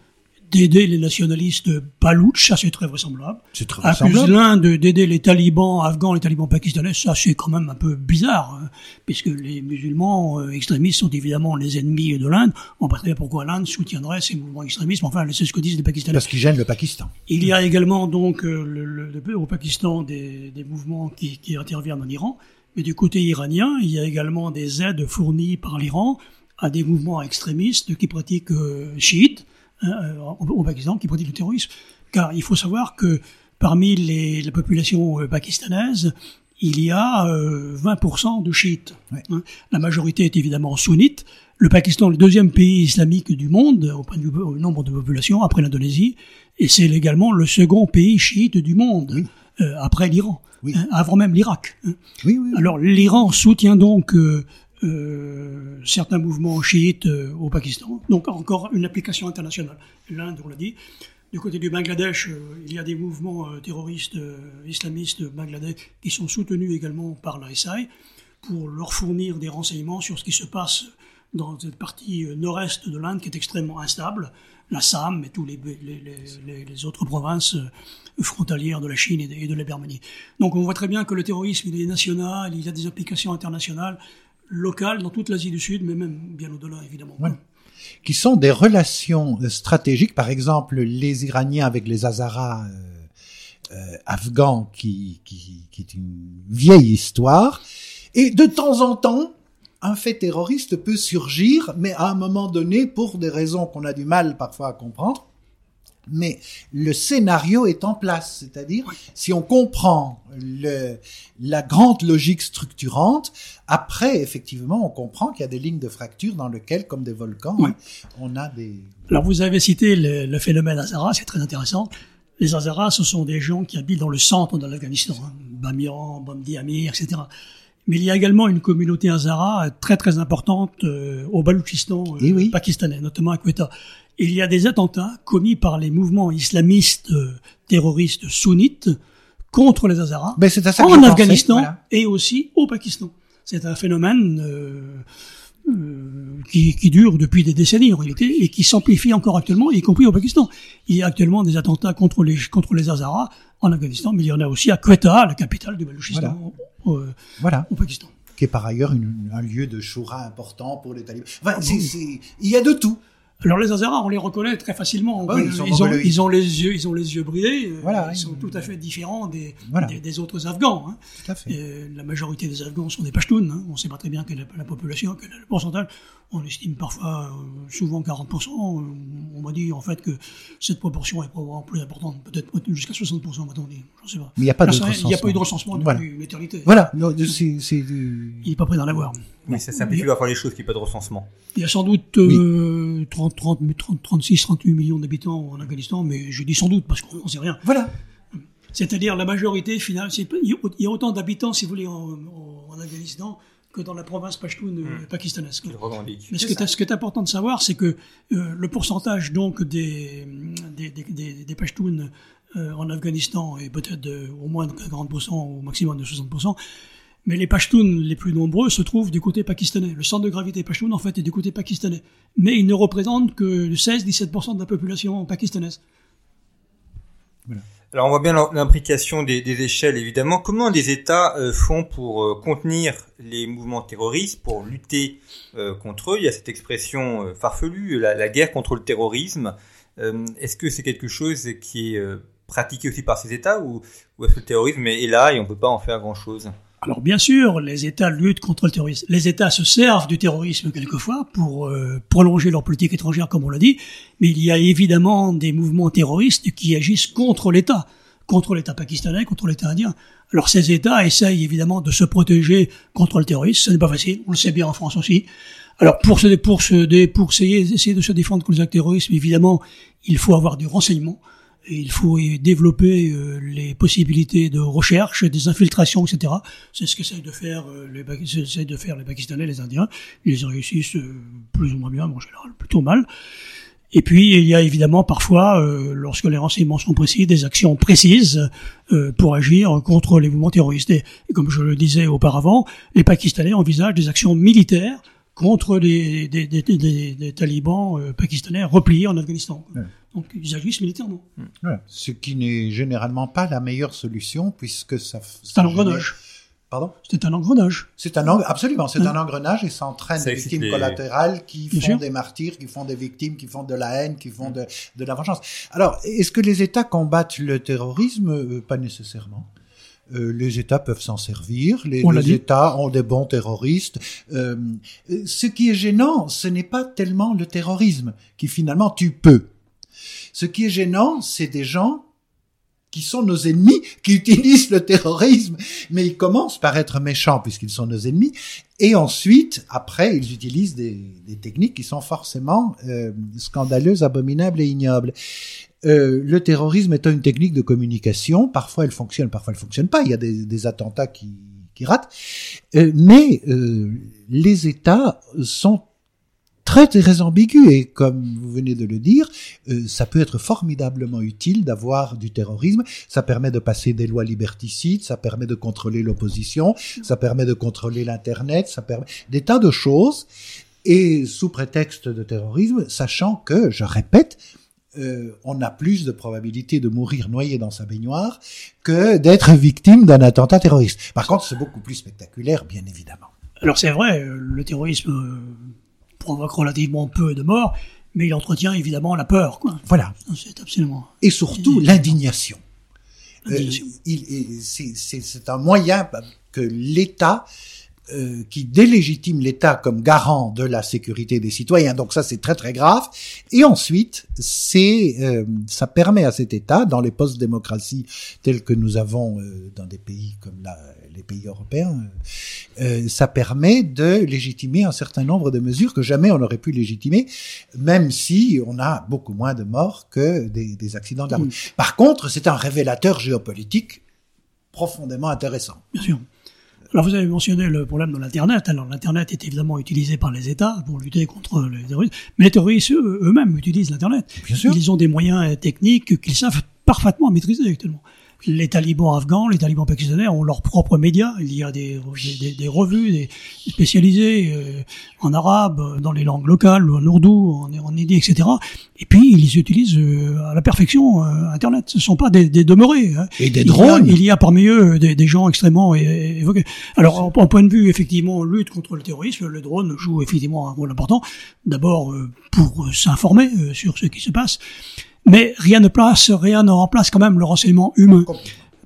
d'aider les nationalistes balouches, ça c'est très vraisemblable. C'est très vraisemblable. l'Inde d'aider les talibans afghans, les talibans pakistanais, ça c'est quand même un peu bizarre, hein, puisque les musulmans euh, extrémistes sont évidemment les ennemis de l'Inde. On pas très pourquoi l'Inde soutiendrait ces mouvements extrémistes, enfin c'est ce que disent les Pakistanais. Parce qu'ils gênent le Pakistan. Il y a également donc euh, le, le, au Pakistan des, des mouvements qui, qui interviennent en Iran, mais du côté iranien, il y a également des aides fournies par l'Iran à des mouvements extrémistes qui pratiquent euh, chiites euh, au Pakistan qui pratique le terrorisme. Car il faut savoir que parmi les, la population euh, pakistanaise, il y a 20% euh, de chiites. Hein. La majorité est évidemment sunnite. Le Pakistan est le deuxième pays islamique du monde au point de vue au nombre de population après l'Indonésie, et c'est également le second pays chiite du monde après l'Iran, hein, avant même l'Irak. Hein. Oui, oui, Alors l'Iran soutient donc euh, certains mouvements chiites euh, au Pakistan. Donc encore une application internationale. L'Inde, on l'a dit. Du côté du Bangladesh, euh, il y a des mouvements terroristes islamistes bangladais qui sont soutenus également par l'ASI pour leur fournir des renseignements sur ce qui se passe dans cette partie nord-est de l'Inde qui est extrêmement instable, l'Assam et tous les, autres provinces frontalières de la Chine et de, et la Birmanie. Donc on voit très bien que le terrorisme est national, il a des applications internationales, locales dans toute l'Asie du Sud, mais même bien au-delà, évidemment. Qui sont des relations stratégiques, par exemple les Iraniens avec les Hazaras euh, euh, afghans, qui, qui est une vieille histoire, et de temps en temps, un fait terroriste peut surgir, mais à un moment donné, pour des raisons qu'on a du mal parfois à comprendre, mais le scénario est en place. C'est-à-dire, si on comprend le, la grande logique structurante, après, effectivement, on comprend qu'il y a des lignes de fracture dans lesquelles, comme des volcans, on a des... Alors, vous avez cité le, le phénomène Hazara, c'est très intéressant. Les Hazaras, ce sont des gens qui habitent dans le centre de l'Afghanistan, hein, Bamiyan, Bamdi Amir, etc. Mais il y a également une communauté Hazara très très importante euh, au Baloutchistan euh, Eh oui. pakistanais, notamment à Quetta. Il y a des attentats commis par les mouvements islamistes euh, terroristes sunnites contre les Hazaras Ben, en pensais, Afghanistan voilà. et aussi au Pakistan. C'est un phénomène euh, euh, qui, qui dure depuis des décennies en réalité et qui s'amplifie encore actuellement, y compris au Pakistan. Il y a actuellement des attentats contre les contre les Hazaras en Afghanistan, mais il y en a aussi à Quetta, la capitale du Baluchistan, au, Voilà. au Pakistan. Qui est par ailleurs une- un lieu de choura important pour les talibans. Enfin, c'est- c'est- il y a de tout. Alors les Hazaras, on les reconnaît très facilement. Ah oui, ils ont, mongoloïdes. ils ont les yeux, ils ont les yeux brillés. euh, Voilà, ils sont tout à fait différents des, Voilà. des, des autres Afghans. Hein. Tout à fait. Et la majorité des Afghans sont des Pashtuns. Hein. On sait pas très bien quelle est la population, quel est le pourcentage. On estime parfois, euh, souvent 40%. Euh, On m'a dit en fait que cette proportion est probablement plus importante, peut-être jusqu'à 60%, m'a-t-on dit. J'en sais pas. Mais il n'y a pas de sais rien, Il n'y a pas eu de recensement. recensement depuis Voilà. une éternité. Voilà. Non, c'est, c'est du- Il n'est pas prêt d'en avoir. Oui, ça simplifie parfois les choses qu'il n'y ait pas de recensement. Il y a sans doute euh, 30, 30, 30, 36, 38 millions d'habitants en Afghanistan, mais je dis sans doute parce qu'on n'en sait rien. Voilà. C'est-à-dire la majorité finale, il y a- autant d'habitants, si vous voulez, en, Afghanistan que dans la province pashtoune euh, pakistanaise. Il revendique. Mais ce, que ce qui est important de savoir, c'est que euh, le pourcentage donc des des, des, des, des Pashtuns euh, en Afghanistan est peut-être au moins de 40%, au maximum de 60%. Mais les Pashtuns les plus nombreux se trouvent du côté pakistanais. Le centre de gravité Pashtun, en fait, est du côté pakistanais. Mais ils ne représentent que 16-17% de la population pakistanaise. Alors on voit bien l'implication des, des échelles évidemment. Comment les États euh, font pour euh, contenir les mouvements terroristes, pour lutter euh, contre eux? Il y a cette expression farfelue, la, la guerre contre le terrorisme. Est-ce que c'est quelque chose qui est pratiqué aussi par ces États ou, ou est-ce que le terrorisme est là et on peut pas en faire grand-chose? Alors bien sûr, les États luttent contre le terrorisme. Les États se servent du terrorisme quelquefois pour euh, prolonger leur politique étrangère, comme on l'a dit. Mais il y a évidemment des mouvements terroristes qui agissent contre l'État, contre l'État pakistanais, contre l'État indien. Alors ces États essayent évidemment de se protéger contre le terrorisme. Ce n'est pas facile. On le sait bien en France aussi. Alors pour se pour se pour essayer, essayer de se défendre contre le terrorisme, évidemment, il faut avoir du renseignement. Il faut développer euh, les possibilités de recherche, des infiltrations, etc. C'est ce qu'essayent de faire euh, les de faire les Pakistanais, les Indiens. Ils réussissent euh, plus ou moins bien, mais en général plutôt mal. Et puis il y a évidemment parfois, euh, lorsque les renseignements sont précis, des actions précises euh, pour agir contre les mouvements terroristes. Et, comme je le disais auparavant, les Pakistanais envisagent des actions militaires contre des, des, des, des- talibans euh, pakistanais repliés en Afghanistan. Donc ils agissent militairement. Voilà. Ce qui n'est généralement pas la meilleure solution puisque ça. C'est un engrenage. Pardon? C'est un engrenage. C'est un eng- absolument, c'est Hein. un engrenage et ça entraîne Ça des victimes les- collatérales qui Bien font sûr. des martyrs, qui font des victimes, qui font de la haine, qui font de, de la vengeance. Alors, est-ce que les États combattent le terrorisme? Euh, Pas nécessairement. Euh, les États peuvent s'en servir. Les, On. États ont des bons terroristes. Euh, euh, ce qui est gênant, ce n'est pas tellement le terrorisme qui finalement tue peu. Ce qui est gênant, c'est des gens qui sont nos ennemis, qui utilisent le terrorisme, mais ils commencent par être méchants puisqu'ils sont nos ennemis, et ensuite, après, ils utilisent des, techniques qui sont forcément euh, scandaleuses, abominables et ignobles. Euh, le terrorisme étant une technique de communication, parfois elle fonctionne, parfois elle fonctionne pas. Il y a des, attentats qui, ratent, Euh, mais les États sont très très ambigus et comme vous venez de le dire, euh, ça peut être formidablement utile d'avoir du terrorisme. Ça permet de passer des lois liberticides, ça permet de contrôler l'opposition, ça permet de contrôler l'internet, ça permet des tas de choses. Et sous prétexte de terrorisme, sachant que, je répète, euh, on a plus de probabilité de mourir noyé dans sa baignoire que d'être victime d'un attentat terroriste. Par contre, c'est beaucoup plus spectaculaire, bien évidemment. Alors c'est vrai, euh, le terrorisme provoque relativement peu de morts, mais il entretient évidemment la peur. Quoi. Voilà. C'est absolument. Et surtout l'indignation. Euh, c'est un moyen que l'État euh, qui délégitime l'État comme garant de la sécurité des citoyens. Donc ça, c'est très très grave. Et ensuite, c'est euh, ça permet à cet État, dans les post-démocraties telles que nous avons euh, dans des pays comme la, les pays européens, ça permet de légitimer un certain nombre de mesures que jamais on n'aurait pu légitimer, même si on a beaucoup moins de morts que des, des accidents de la route. Par contre, c'est un révélateur géopolitique profondément intéressant. Bien sûr. Alors vous avez mentionné le problème de l'Internet. Alors l'Internet est évidemment utilisé par les États pour lutter contre les terroristes, mais les terroristes eux-mêmes utilisent l'Internet. Bien sûr. Ils ont des moyens techniques qu'ils savent parfaitement maîtriser actuellement les talibans afghans, les talibans pakistanais ont leurs propres médias. Il y a des, des, des revues des spécialisées euh, en arabe, dans les langues locales, en ourdou, en, en hindi, etc. Et puis ils utilisent euh, à la perfection euh, Internet. Ce ne sont pas des, des demeurés. Hein. Et des drones. Il y a, parmi eux des, gens extrêmement évoqués. Alors, en, en, point de vue effectivement lutte contre le terrorisme, le drone joue effectivement un rôle important. D'abord pour s'informer sur ce qui se passe mais rien ne place, rien ne remplace quand même le renseignement humain.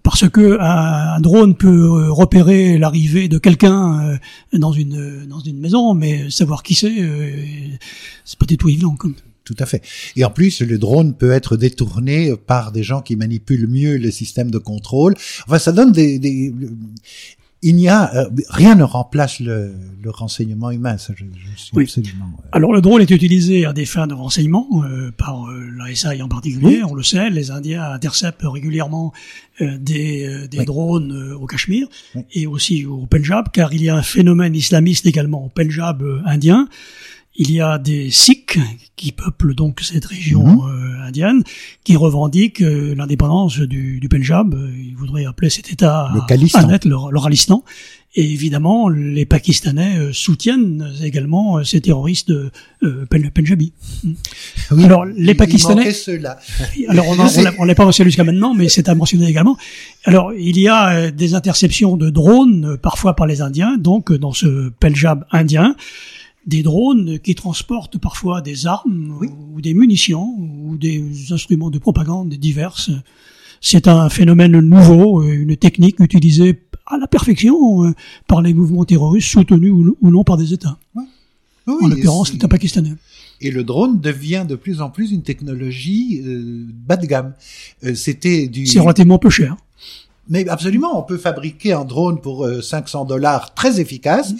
Parce que un, drone peut euh, repérer l'arrivée de quelqu'un euh, dans une dans une maison, mais savoir qui c'est, euh, c'est pas du tout évident. Comme. Tout à fait. Et en plus, le drone peut être détourné par des gens qui manipulent mieux le système de contrôle. Enfin, ça donne des, des il n'y a euh, rien ne remplace le, le, renseignement humain. Ça, je, je suis oui. absolument. Euh... Alors le drone est utilisé à des fins de renseignement euh, par euh, la SAI en particulier. Oui. On le sait, les Indiens interceptent régulièrement euh, des, des oui. drones au Cachemire et aussi au Pendjab, car il y a un phénomène islamiste également au Pendjab indien. Il y a des Sikhs qui peuplent donc cette région mmh. euh, indienne, qui revendiquent euh, l'indépendance du, du Pendjab. Ils voudraient appeler cet État le à naître, le, le. Et évidemment, les Pakistanais euh, soutiennent également ces terroristes Pendjabis. Oui, alors, les Pakistanais. alors, on l'a pas mentionné jusqu'à maintenant, mais c'est à mentionner également. Alors, il y a des interceptions de drones, parfois par les Indiens, donc dans ce Pendjab indien des drones qui transportent parfois des armes oui. ou des munitions ou des instruments de propagande diverses. C'est un phénomène nouveau, une technique utilisée à la perfection euh, par les mouvements terroristes soutenus ou non par des États. Oui. Oui, en l'occurrence l'État pakistanais. Et le drone devient de plus en plus une technologie euh, bas de gamme. Euh, C'était du. C'est relativement peu cher. Mais absolument, on peut fabriquer un drone pour 500 dollars très efficace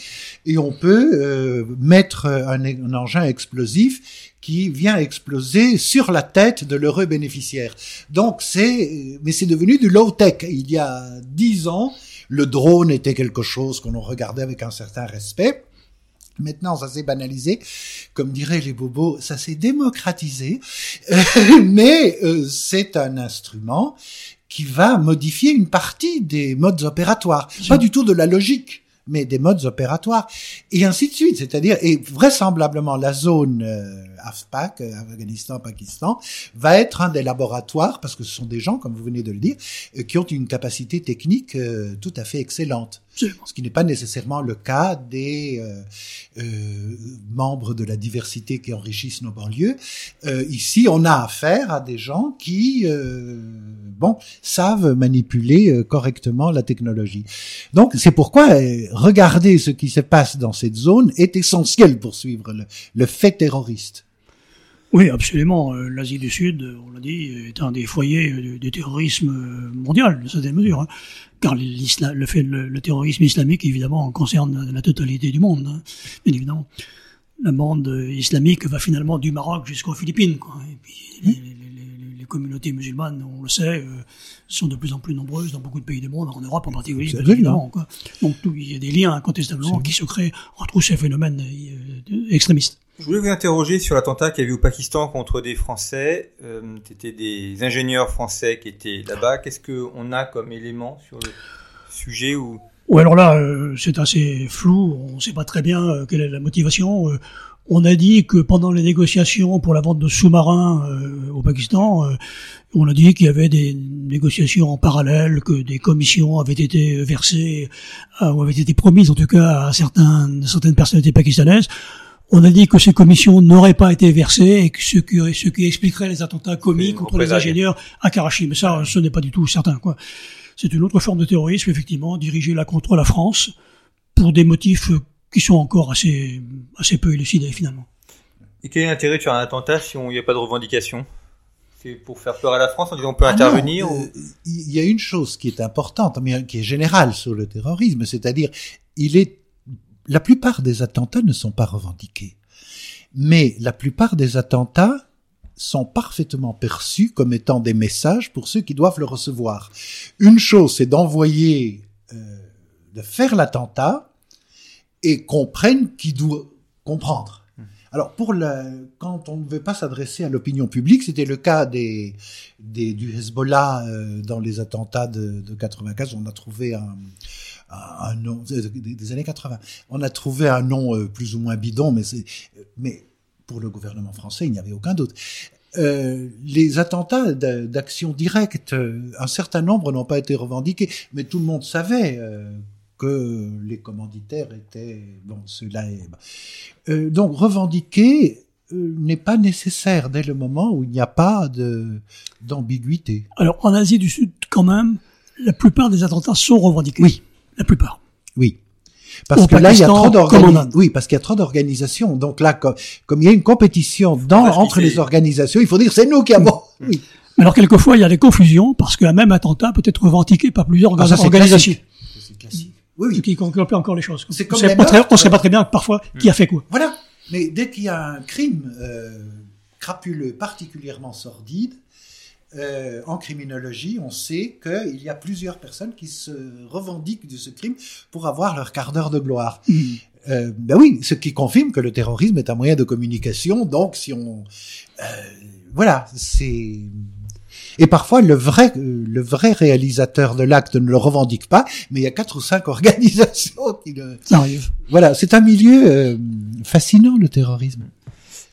et on peut euh, mettre un, un, engin explosif qui vient exploser sur la tête de l'heureux bénéficiaire. Donc c'est, mais c'est devenu du low tech. Il y a dix ans, le drone était quelque chose qu'on regardait avec un certain respect. Maintenant, ça s'est banalisé, comme diraient les bobos, ça s'est démocratisé, mais euh, c'est un instrument qui va modifier une partie des modes opératoires, pas du tout de la logique mais des modes opératoires, et ainsi de suite. C'est-à-dire, et vraisemblablement, la zone euh, AFPAC, euh, Afghanistan-Pakistan, va être un des laboratoires, parce que ce sont des gens, comme vous venez de le dire, euh, qui ont une capacité technique euh, tout à fait excellente. Ce qui n'est pas nécessairement le cas des euh, euh, membres de la diversité qui enrichissent nos banlieues. Euh, ici, on a affaire à des gens qui, bon, savent manipuler correctement la technologie. Donc, c'est pourquoi regarder ce qui se passe dans cette zone est essentiel pour suivre le, le fait terroriste. Oui, absolument. L'Asie du Sud, on l'a dit, est un des foyers du terrorisme mondial, de certaines mesures. Car le, fait, le, le, terrorisme islamique, évidemment, concerne la totalité du monde, hein, bien évidemment. La bande islamique va finalement du Maroc jusqu'aux Philippines. Quoi. Et puis, les, les, les, communautés musulmanes, on le sait, euh, sont de plus en plus nombreuses dans beaucoup de pays du monde, en Europe en particulier. Évidemment, quoi. Donc tout, il y a des liens incontestablement qui se créent entre tous ces phénomènes euh, extrémistes. Je voulais vous interroger sur l'attentat qu'il y a eu au Pakistan contre des Français. Euh, C'était des ingénieurs français qui étaient là-bas. Qu'est-ce qu'on a comme élément sur le sujet ou ou alors là, euh, c'est assez flou. On ne sait pas très bien euh, quelle est la motivation. Euh, on a dit que pendant les négociations pour la vente de sous-marins euh, au Pakistan, on a dit qu'il y avait des négociations en parallèle, que des commissions avaient été versées ou avaient été promises en tout cas à certains, certaines personnalités pakistanaises. On a dit que ces commissions n'auraient pas été versées et que ce qui, ce qui expliquerait les attentats commis contre les ingénieurs à Karachi. Mais ça, ce n'est pas du tout certain, quoi. C'est une autre forme de terrorisme, effectivement, dirigée là contre la France pour des motifs qui sont encore assez, assez peu élucidés finalement. Et quel est l'intérêt de faire un attentat si il n'y a pas de revendication? C'est pour faire peur à la France en disant on peut ah intervenir euh, Il y a une chose qui est importante, mais qui est générale sur le terrorisme, c'est-à-dire il est la plupart des attentats ne sont pas revendiqués, mais la plupart des attentats sont parfaitement perçus comme étant des messages pour ceux qui doivent le recevoir. Une chose, c'est d'envoyer, euh, de faire l'attentat et comprennent qui doit comprendre. Alors pour quand on ne veut pas s'adresser à l'opinion publique, c'était le cas du Hezbollah euh, dans les attentats de, de 95. On a trouvé un, nom des, années 80. On a trouvé un nom euh, plus ou moins bidon, mais pour le gouvernement français, il n'y avait aucun doute. Euh, les attentats d'action directe, euh, un certain nombre n'ont pas été revendiqués, mais tout le monde savait euh, que les commanditaires étaient bon cela euh, donc revendiquer euh, n'est pas nécessaire dès le moment où il n'y a pas de d'ambiguïté. Alors en Asie du Sud quand même, la plupart des attentats sont revendiqués. Oui, la plupart. Oui. Parce que là, il y a trop d'organisations. Oui, parce qu'il y a trop d'organisations. Donc là, comme, il y a une compétition dans, entre les organisations, il faut dire c'est nous qui avons. Oui. Mais alors quelquefois, il y a des confusions parce qu'un même attentat peut être revendiqué par plusieurs ah, organisations. Oui, oui. qui complète encore les choses. C'est comme on ne sait pas très bien parfois qui a fait quoi. Voilà. Mais dès qu'il y a un crime euh, crapuleux particulièrement sordide, euh, en criminologie, on sait qu'il y a plusieurs personnes qui se revendiquent de ce crime pour avoir leur quart d'heure de gloire. Mm. Euh, ben oui, ce qui confirme que le terrorisme est un moyen de communication. Donc, si on, euh, voilà, c'est et parfois, le vrai, le vrai réalisateur de l'acte ne le revendique pas, mais il y a quatre ou cinq organisations qui le... Ça arrive. Voilà, c'est un milieu euh, fascinant, le terrorisme.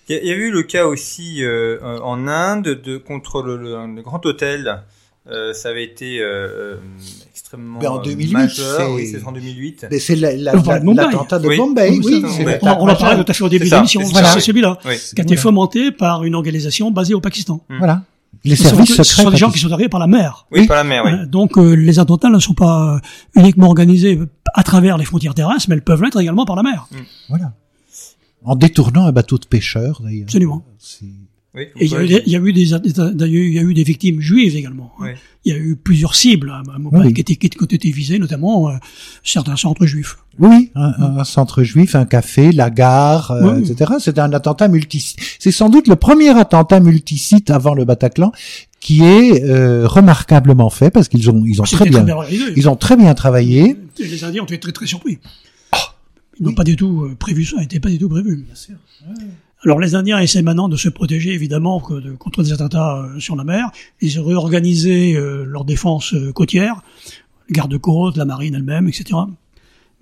Il y, a eu le cas aussi euh, en Inde de contre le, le, Grand Hôtel. Euh, ça avait été euh, extrêmement ben en 2008, majeur. Oui, c'est en 2008. Mais c'est l'attentat de Bombay. Oui, oui, oui on, on en parlait tout à fait au début de l'émission. C'est celui-là, qui a été fomenté par une organisation basée au Pakistan. Voilà. Les services secrets. Ce sont des gens qui sont arrivés par la mer. Oui, par la mer, oui. Euh, donc euh, les attentats ne sont pas euh, uniquement organisés à travers les frontières terrestres, mais elles peuvent l'être également par la mer. Mm. Voilà. En détournant un bateau de pêcheurs, d'ailleurs. Absolument. Oui, et il y, a eu des, il y a eu des, il y a eu des victimes juives également. Hein. Oui. Il y a eu plusieurs cibles à Mumbai qui, étaient, qui ont été visées, notamment euh, certains centres juifs. Oui, un, un, centre juif, un café, la gare, euh, etc. C'était un attentat multisite. C'est sans doute le premier attentat multisite avant le Bataclan qui est euh, remarquablement fait parce qu'ils ont ils ont très bien, ils ont très bien travaillé. les Indiens ont été très très surpris. Oh, ils n'ont pas du tout euh, prévu ça, n'était pas du tout prévu. Bien sûr. Alors les Indiens essaient maintenant de se protéger évidemment contre des attentats euh, sur la mer. Ils ont réorganisé euh, leur défense euh, côtière, garde-côte, la marine elle-même, etc.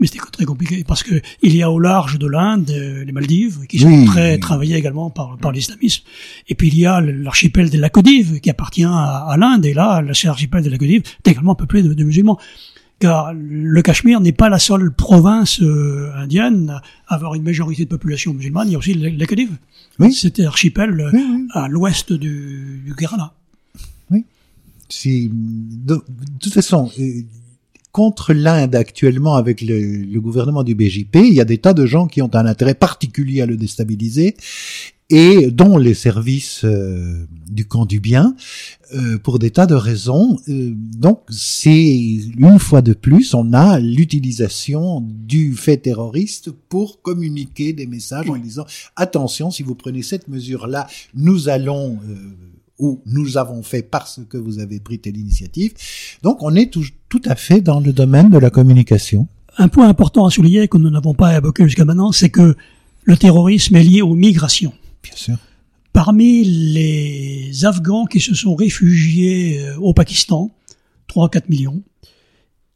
Mais c'était très compliqué parce que il y a au large de l'Inde les Maldives qui sont très travaillées également par, par l'islamisme. Et puis il y a l'archipel des Lacodives qui appartient à, l'Inde et là l'archipel des Lacodives est également peuplé de musulmans car le Cachemire n'est pas la seule province euh, indienne à avoir une majorité de population musulmane. Il y a aussi Khedives. Oui. C'était archipel à l'ouest du, du Kerala. Oui. de, toute façon, euh, contre l'Inde actuellement avec le, le, gouvernement du BJP, il y a des tas de gens qui ont un intérêt particulier à le déstabiliser et dont les services euh, du camp du bien euh, pour des tas de raisons. Euh, donc c'est une fois de plus, on a l'utilisation du fait terroriste pour communiquer des messages en disant attention, si vous prenez cette mesure-là, nous allons ou nous avons fait parce que vous avez pris telle initiative. Donc on est tout, tout à fait dans le domaine de la communication. Un point important à souligner que nous n'avons pas évoqué jusqu'à maintenant, c'est que le terrorisme est lié aux migrations. Parmi les Afghans qui se sont réfugiés euh, au Pakistan, 3-4 millions,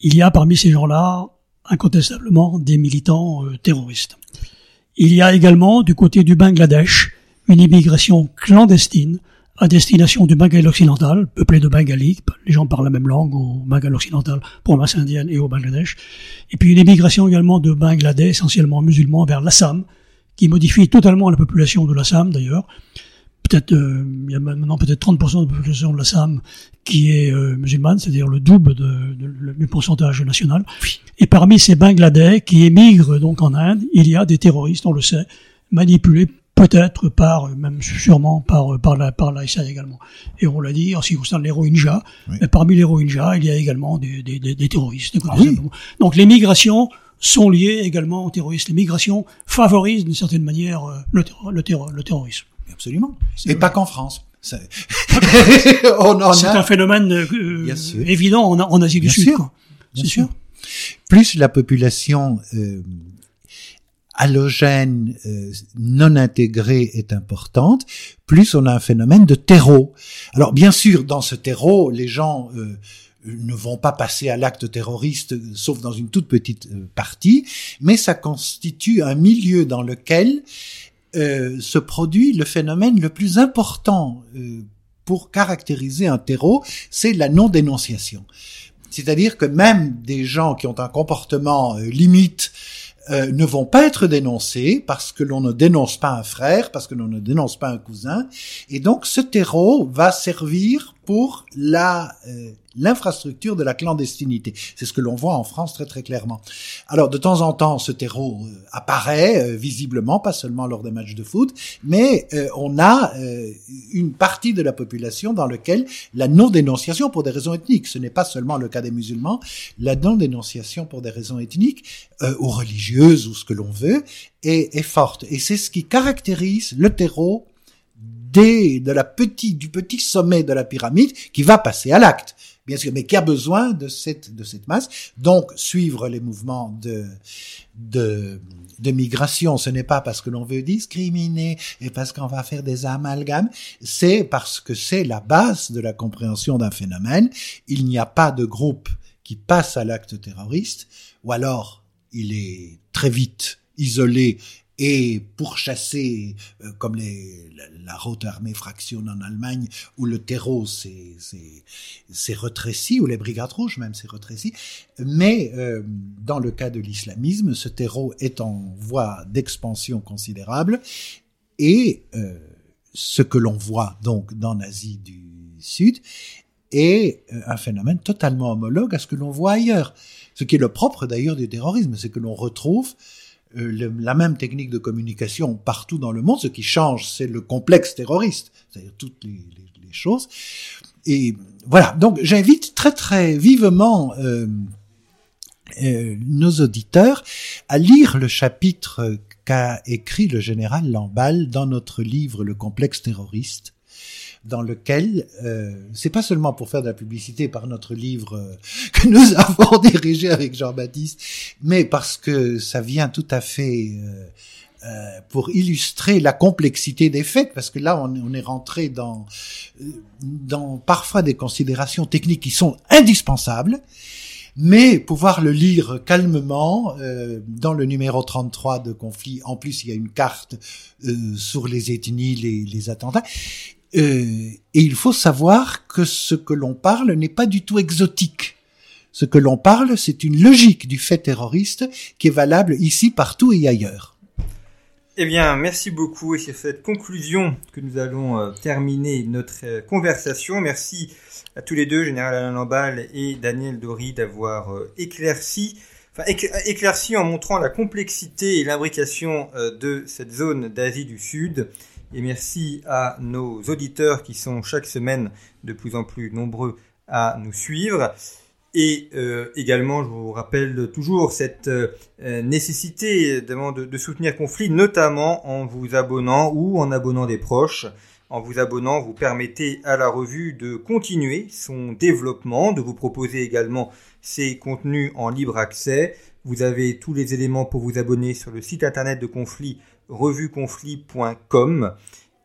il y a parmi ces gens-là incontestablement des militants euh, terroristes. Il y a également du côté du Bangladesh une immigration clandestine à destination du Bengale occidental, peuplé de Bengalis, les gens parlent la même langue au Bengale occidental, province indienne et au Bangladesh, et puis une immigration également de Bangladesh, essentiellement musulmans, vers l'Assam, qui modifie totalement la population de l'Assam d'ailleurs, peut-être euh, il y a maintenant peut-être 30% de la population de la SAM qui est euh, musulmane, c'est-à-dire le double de, de, du pourcentage national. Et parmi ces Bangladais qui émigrent donc en Inde, il y a des terroristes, on le sait, manipulés peut-être par, même sûrement par par la par également. Et on l'a dit en ce qui concerne les Rohingyas, parmi les Rohingyas, il y a également des, des, des, terroristes. Ah donc les migrations sont liées également aux terroristes. Les migrations favorisent d'une certaine manière euh, le, terrorisme. Absolument. Et pas qu'en France. C'est un phénomène euh, évident en, en, Asie du Sud. Bien sûr. Plus la population euh, halogène euh, non intégrée est importante, plus on a un phénomène de terreau. Alors bien sûr, dans ce terreau, les gens euh, ne vont pas passer à l'acte terroriste, sauf dans une toute petite partie, mais ça constitue un milieu dans lequel euh, se produit le phénomène le plus important euh, pour caractériser un terreau, c'est la non-dénonciation. C'est-à-dire que même des gens qui ont un comportement euh, limite ne vont pas être dénoncés parce que l'on ne dénonce pas un frère, parce que l'on ne dénonce pas un cousin, et donc ce terreau va servir pour la l'infrastructure de la clandestinité. C'est ce que l'on voit en France très très clairement. Alors de temps en temps, ce terreau euh, apparaît euh, visiblement, pas seulement lors des matchs de foot, mais euh, on a une partie de la population dans laquelle la non-dénonciation pour des raisons ethniques, ce n'est pas seulement le cas des musulmans, la non-dénonciation pour des raisons ethniques ou religieuses ou ce que l'on veut est, forte. Et c'est ce qui caractérise le terreau des, de la petite, du petit sommet de la pyramide qui va passer à l'acte bien sûr, mais qui a besoin de cette de cette masse. Donc, suivre les mouvements de de, de migration, ce n'est pas parce que l'on veut discriminer et parce qu'on va faire des amalgames, c'est parce que c'est la base de la compréhension d'un phénomène. Il n'y a pas de groupe qui passe à l'acte terroriste, ou alors il est très vite isolé et pour chasser, euh, comme les, la, Rote Armée Fraction en Allemagne, où le terreau s'est retréci, ou les Brigades Rouges même s'est retréci. Mais euh, dans le cas de l'islamisme, ce terreau est en voie d'expansion considérable, et euh, ce que l'on voit donc dans l'Asie du Sud est un phénomène totalement homologue à ce que l'on voit ailleurs. Ce qui est le propre d'ailleurs du terrorisme, c'est que l'on retrouve euh, la même technique de communication partout dans le monde. Ce qui change, c'est le complexe terroriste, c'est-à-dire toutes les, choses. Et voilà, donc j'invite très très vivement euh, euh, nos auditeurs à lire le chapitre qu'a écrit le général Lamballe dans notre livre Le complexe terroriste, dans lequel euh, c'est pas seulement pour faire de la publicité par notre livre euh, que nous avons dirigé avec Jean-Baptiste, mais parce que ça vient tout à fait euh, euh, pour illustrer la complexité des faits, parce que là on, est rentré dans dans parfois des considérations techniques qui sont indispensables, mais pouvoir le lire calmement euh, dans le numéro 33 de conflit. En plus, il y a une carte euh, sur les ethnies, les, les attentats. Euh, et il faut savoir que ce que l'on parle n'est pas du tout exotique. Ce que l'on parle, c'est une logique du fait terroriste qui est valable ici, partout et ailleurs. Eh bien, merci beaucoup et c'est cette conclusion que nous allons euh, terminer notre euh, conversation. Merci à tous les deux, Général Alain Lamballe et Daniel Dory, d'avoir éclairci, éclairci en montrant la complexité et l'imbrication de cette zone d'Asie du Sud et merci à nos auditeurs qui sont chaque semaine de plus en plus nombreux à nous suivre. Et euh, également, je vous rappelle toujours cette euh, nécessité de, de, soutenir Conflit, notamment en vous abonnant ou en abonnant des proches. En vous abonnant, vous permettez à la revue de continuer son développement, de vous proposer également ses contenus en libre accès. Vous avez tous les éléments pour vous abonner sur le site internet de Conflit revueconflit.com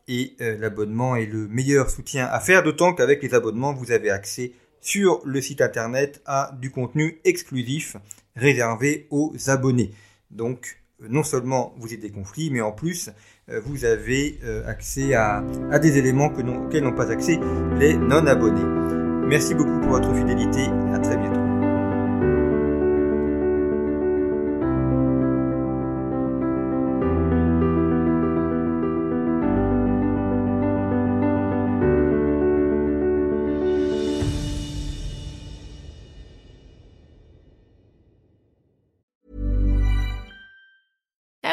et euh, l'abonnement est le meilleur soutien à faire, d'autant qu'avec les abonnements, vous avez accès sur le site internet à du contenu exclusif réservé aux abonnés. Donc, euh, non seulement vous êtes des conflits, mais en plus, euh, vous avez accès à, à, des éléments que auxquels n'ont pas accès les non-abonnés. Merci beaucoup pour votre fidélité. À très bientôt.